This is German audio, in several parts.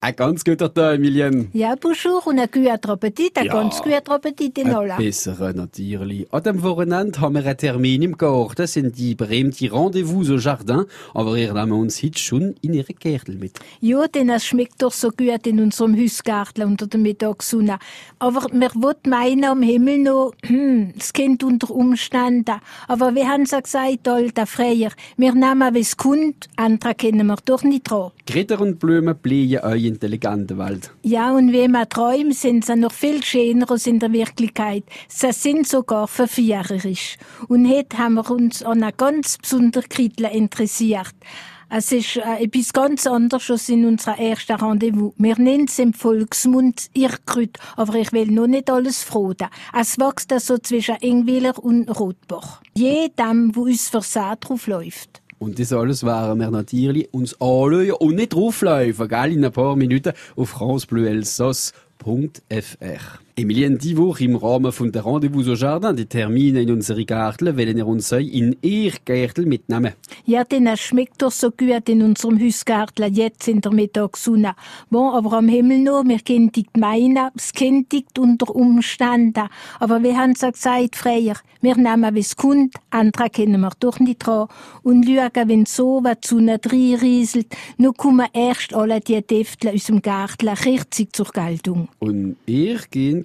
Ein ganz guter Tag, Emilien. Ja, bonjour und ein guter Appetit, ein Ja. ganz guter Appetit in Ein Olla. besserer natürlich. An dem Wochenende haben wir einen Termin im Garten, sind die berühmten Rendezvous au Jardin, aber ihr nehmen uns heute schon in ihre Gärtel mit. Ja, denn es schmeckt doch so gut in unserem Hausgarten unter der Mittagssonne. Aber wir wollen meinen am Himmel noch, hm, es kennt unter Umständen. Aber wir haben es gesagt, alter Freier, wir nehmen, wie es kommt, andere kennen wir doch nicht dran. Gritter und Blumen blühen euch in der Legendenwelt. Ja, und wenn man träumt, sind sie noch viel schöner als in der Wirklichkeit. Sie sind sogar verführerisch. Und heute haben wir uns an einer ganz besonderen Kritle interessiert. Es ist äh, etwas ganz anderes als in unserer ersten Rendezvous. Wir nennen es im Volksmund Irrgrüt, aber ich will noch nicht alles froden. Es wächst so zwischen Engwiller und Rotbach. Jedem, wo uns Versehen drauf läuft. Und das alles werden wir natürlich uns anschauen und nicht drauflaufen, gell, in ein paar Minuten auf francebleuelsass.fr. Emilien, die Woche im Rahmen von der Rendezvous au Jardin, die Termine in unsere Gärtel, wollen wir uns in ihr Gärtel mitnehmen. Ja, denn es schmeckt doch so gut in unserem Hausgarten jetzt in der Mittagssonne. Bon, aber am Himmel noch, wir kennen die meinen, es die unter Umständen. Aber wir haben es ja gesagt, Freier, wir nehmen, wie es kommt, andere kennen wir doch nicht dran. Und schauen, wenn so was zu Sonne reinrieselt, nur kommen erst alle die Düfte aus dem Garten richtig zur Geltung. Und ihr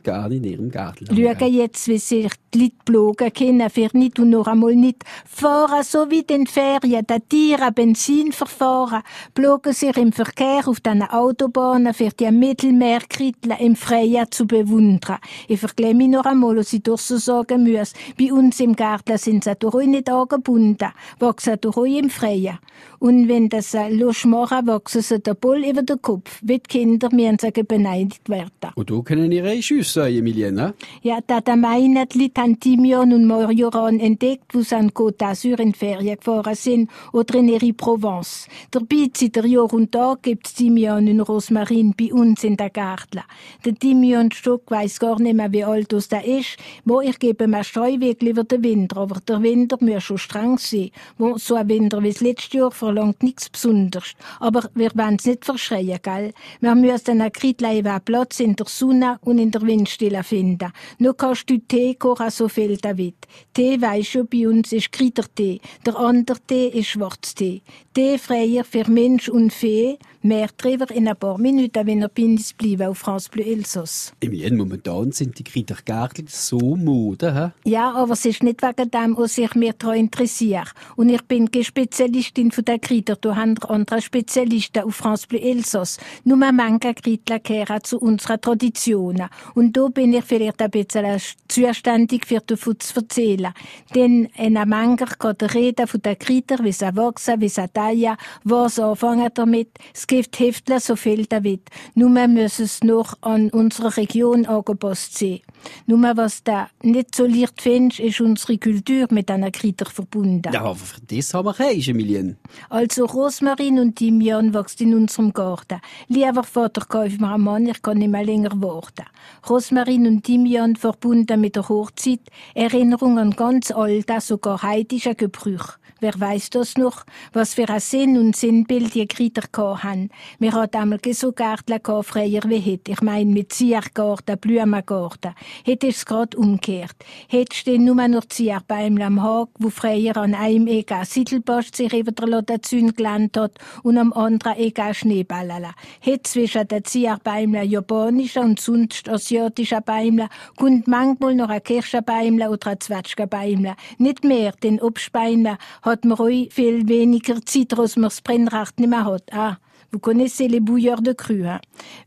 gerne in ihrem Garten. Schauen jetzt, wie sich die Leute blogen können, für nicht und noch einmal nicht fahren, so wie den Ferien, der Tiere Benzin verfahren, blogen sich im Verkehr auf den Autobahnen für die Mittelmeerkritle im Freien zu bewundern. Ich vergleiche mich noch einmal, was ich doch so sagen muss. Bei uns im Garten sind sie doch nicht angebunden, wachsen doch im Freien. Und wenn das äh, Lust machen, wachsen sie der Bull über den Kopf. Wie die Kinder müssen sie beneidigt werden. Und da können ihr euch schiessen, Emilien, ne? Ja, da der haben Thymian und Majoran entdeckt, wo sie an Côte d'Azur in Ferien gefahren sind oder in ihre Provence. Dabei seit der Jahr und Tag gibt's Thymian und Rosmarin bei uns in der Garten. Der Thymianstock weiss gar nicht mehr, wie alt das der ist. Wo ich gebe mir Streuweg über den Winter, aber der Winter muss schon streng sein. Wo so ein Winter wie das letzte Jahr verlangt nichts Besonderes. Aber wir wollen's nicht verschreien, gell? Wir müssen einen Kritlei Platz in der Sonne und in der Windstille finden. Nur kannst du Tee kochen, so viel David. Tee weisst schon, bei uns ist Kräutertee. Der andere Tee ist Schwarztee. Tee freier für Mensch und Fee. Mehr drüber in ein paar Minuten, wenn er uns bleiben auf France Bleu Elsass. Emilien, momentan sind die Kräutergärtel so Mode, hä? Ja, aber es ist nicht wegen dem, was ich mich daran interessiere. Und ich bin keine Spezialistin von der Kräuter. Da haben andere Spezialisten auf France Bleu Elsass. Nur manche Kräuter gehören zu unseren Traditionen. Und da bin ich vielleicht ein bisschen zuständig für davon zu erzählen. Denn in einem Manga geht reden von den Kräutern, wie sie wachsen, wie sie teilen, was anfangen damit. Es gibt Heftle so viel damit. Nur muss es noch an unsere Region angepasst sein. Nur was da nicht so leicht findest, ist unsere Kultur mit einer Kräuter verbunden. Ja, aber für das haben wir keinen, Emilien. Also Rosmarin und Thymian wächst in unserem Garten. Lieber Vater, kauf mir einen Mann, ich kann nicht mehr länger warten. Rosmarin und Thymian verbunden mit der Hochzeit, Erinnerung an ganz alte, sogar heidische Gebrüche. Wer weiß das noch, was für ein Sinn und Sinnbild die Kräuter gehabt haben. Wir hatten einmal so gehabt, freier wie heute. Ich meine mit Ziergarten, Blumengarten. Heute es gerade umgekehrt. Heute stehen nur noch Zierbäume am Hag, wo freier an einem ein Siedelbast sich über der Lotazün gelandet hat und am anderen ein Schneeballala. Heute zwischen den Zierbäumen japanischer und sonst asiatischer Bäume kommt manchmal noch ein Kirschenbäumle oder ein Zwetschgenbäumle. Nicht mehr, denn Obstbäumle hat man auch viel weniger Zeit, als man das Brennrecht nicht mehr hat. Ah. Vous connaissez les bouilleurs de cru, hein?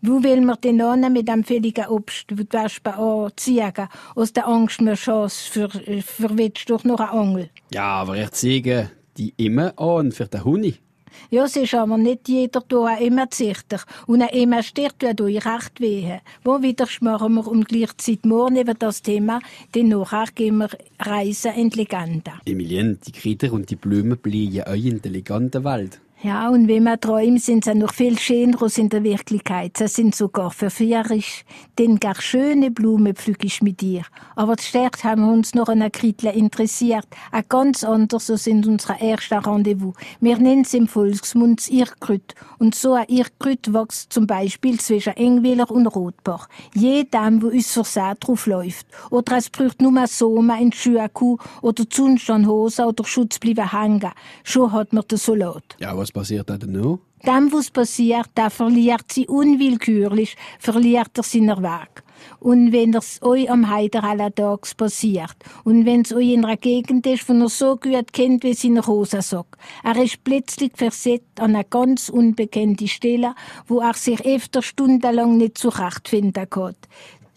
Wo will man den an mit dem fälligen Obst, wo die Wespen anziehen, aus der Angst mehr Chance für, verwetscht durch noch eine Angel? Ja, aber ich zeige die immer an für den Huni. Ja, es ist aber nicht jeder da immer sicher. Und auch immer stirbt, tut euch recht weh. Wo wieder schmarren wir um gleichzeitig morgen über das Thema, denn nachher gehen wir reisen in die Legende. Emilien, die Kräuter und die Blumen blühen euch in der Legendenwelt. Ja, und wenn wir träumen, sind sie noch viel schöner in der Wirklichkeit. Sie sind sogar verführerisch. Denn gar schöne Blumen pflück ich mit dir. Aber zuerst haben wir uns noch an Kritle interessiert. Ein ganz anders als in unserer ersten Rendezvous. Wir nennen es im Volksmund das Irrgrüt. Und so ein Irrgrüt wächst zum Beispiel zwischen Engwiller und Rotbach. Jedem, wo uns versagt drauf läuft. Oder es braucht nur mal Sommer in Schuhe oder sonst an Hose oder Schutz bleiben hängen. Schon hat man den Salat. Ja, was passiert dann noch? Dem, was passiert, da verliert sie unwillkürlich, verliert er seinen Weg. Und wenn es euch am Heider aller Tags passiert, und wenn es euch in einer Gegend ist, wo er so gut kennt wie seine Rosensock, er ist plötzlich versetzt an eine ganz unbekannte Stelle, wo er sich öfter stundenlang nicht zurechtfinden kann.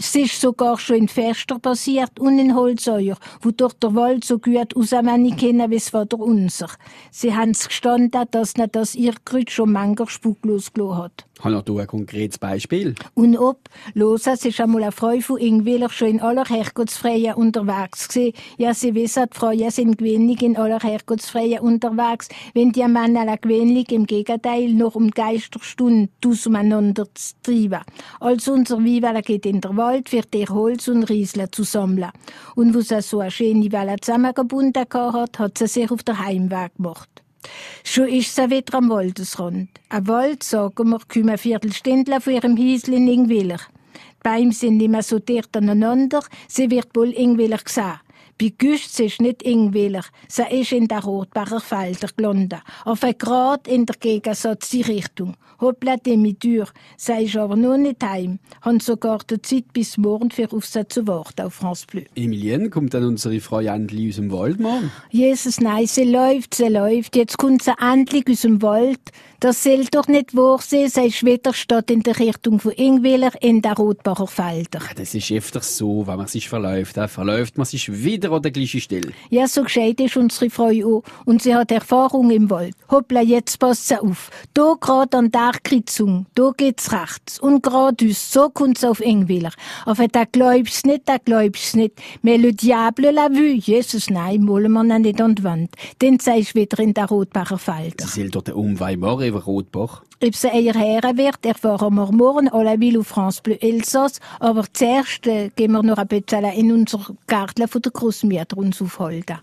Es ist sogar schon in Fester passiert und in Holzeuer, wo durch der Wald so gut aussammeln kennen wie es war der unser. Sie haben's gestanden, dass nicht das ihr Grüt schon mancher Spuk losgelassen hat. Hast du ein konkretes Beispiel? Und ob, los, es ist einmal eine Frau von Ingwiller schon in aller Herrgottsfreien unterwegs gewesen. Ja, sie wissen, die Frauen sind gewöhnlich in aller Herrgottsfreien unterwegs, wenn die Männer gewöhnlich im Gegenteil noch um Geisterstunde umeinander zu treiben. Also unser Vivala geht in der Wald, wird ihr Holz und Riesle zu sammeln. Und wo sie so eine schöne Welle zusammengebunden hat, hat sie sich auf den Heimweg gemacht. Schon ist sie wieder am Waldesrand. Ein Wald, sagen wir, kommen ein Viertelstündler von ihrem Häusl in Ingwiller. Die Bäume sind nicht mehr so dicht aneinander, sie wird wohl Ingwiller gesehen. Bei Güst ist nicht Ingwiller, sie ist in der Rotbacher Felder gelandet. Auf ein Grad in der Gegensatz die Richtung. Hoppla Demi-Tür, sie ist aber noch nicht heim. Haben sogar die Zeit bis morgen für auf sie zu warten auf France Bleu. Emilienne, kommt dann unsere Frau endlich aus dem Wald morgen? Jesus, nein, sie läuft, sie läuft. Jetzt kommt sie endlich aus dem Wald. Das soll doch nicht wahr sein, wieder statt in der Richtung von Ingwiller in der Rotbacher Felder. Das ist öfters so, wenn man sich verläuft. Dann verläuft man sich wieder an der gleichen Stelle. Ja, so gescheit ist unsere Frau auch. Und sie hat Erfahrung im Wald. Hoppla, jetzt passt sie auf. Da grad an der Kreuzung, da geht's rechts. Und geradeaus, so kommt sie auf Ingwiller. Aber da glaubst nicht, da glaubst nicht. Mais le diable l'a vu. Jesus, nein, wollen wir nicht an die Wand. Dann sei ich wieder in der Rotbacher Felder. Sie soll dort den Umweg machen über Rotbach. Ob sie eher her wird, erfahren wir morgen à la Ville France Bleu Elsass. Aber zuerst äh, gehen wir noch ein bisschen in unser Garten von der Großmutter uns aufhalten.